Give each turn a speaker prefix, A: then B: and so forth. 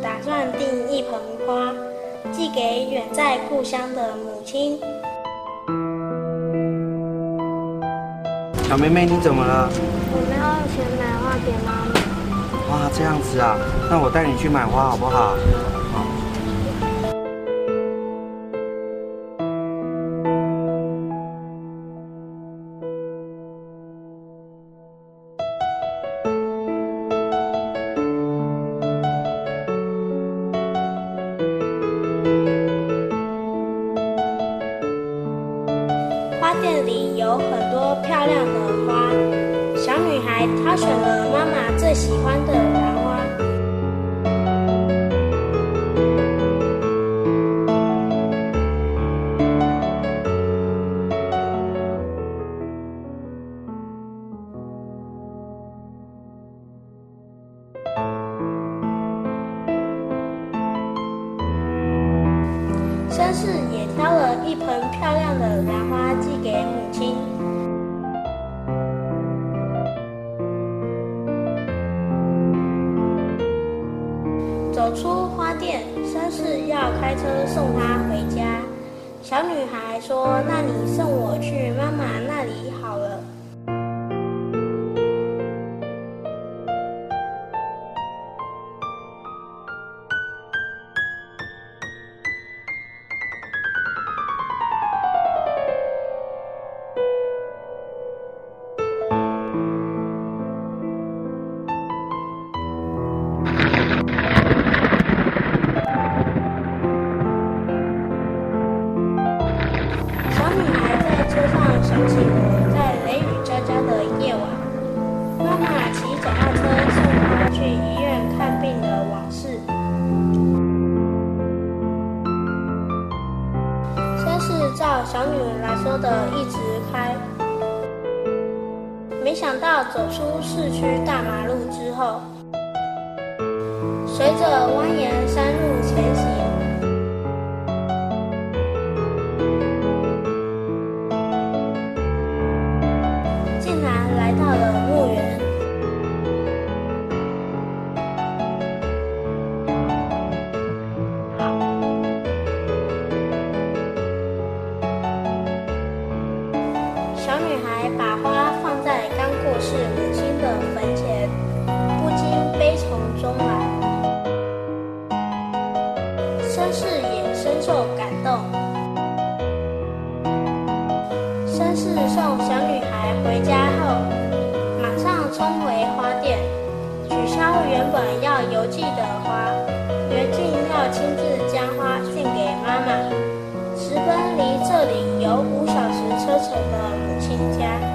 A: 打算订一盆花，寄给远在故乡的母亲。
B: 小妹妹，你怎么了？
C: 我没有钱买花给妈妈。
B: 哇，这样子啊，那我带你去买花好不好？
A: 里有很多漂亮的花，小女孩挑选了妈妈最喜欢的兰花。绅士也挑了一盆漂亮的兰花寄给母亲。走出花店，绅士要开车送她回家。小女孩说：“那你送我去妈妈那里好了。”小女人来说的一直开，没想到走出市区大马路之后，随着蜿蜒山路前行。竟然来到了小女孩把花放在刚过世母亲的坟前，不禁悲从中来。绅士也深受感动。绅士送小女孩回有五小时车程的母亲家。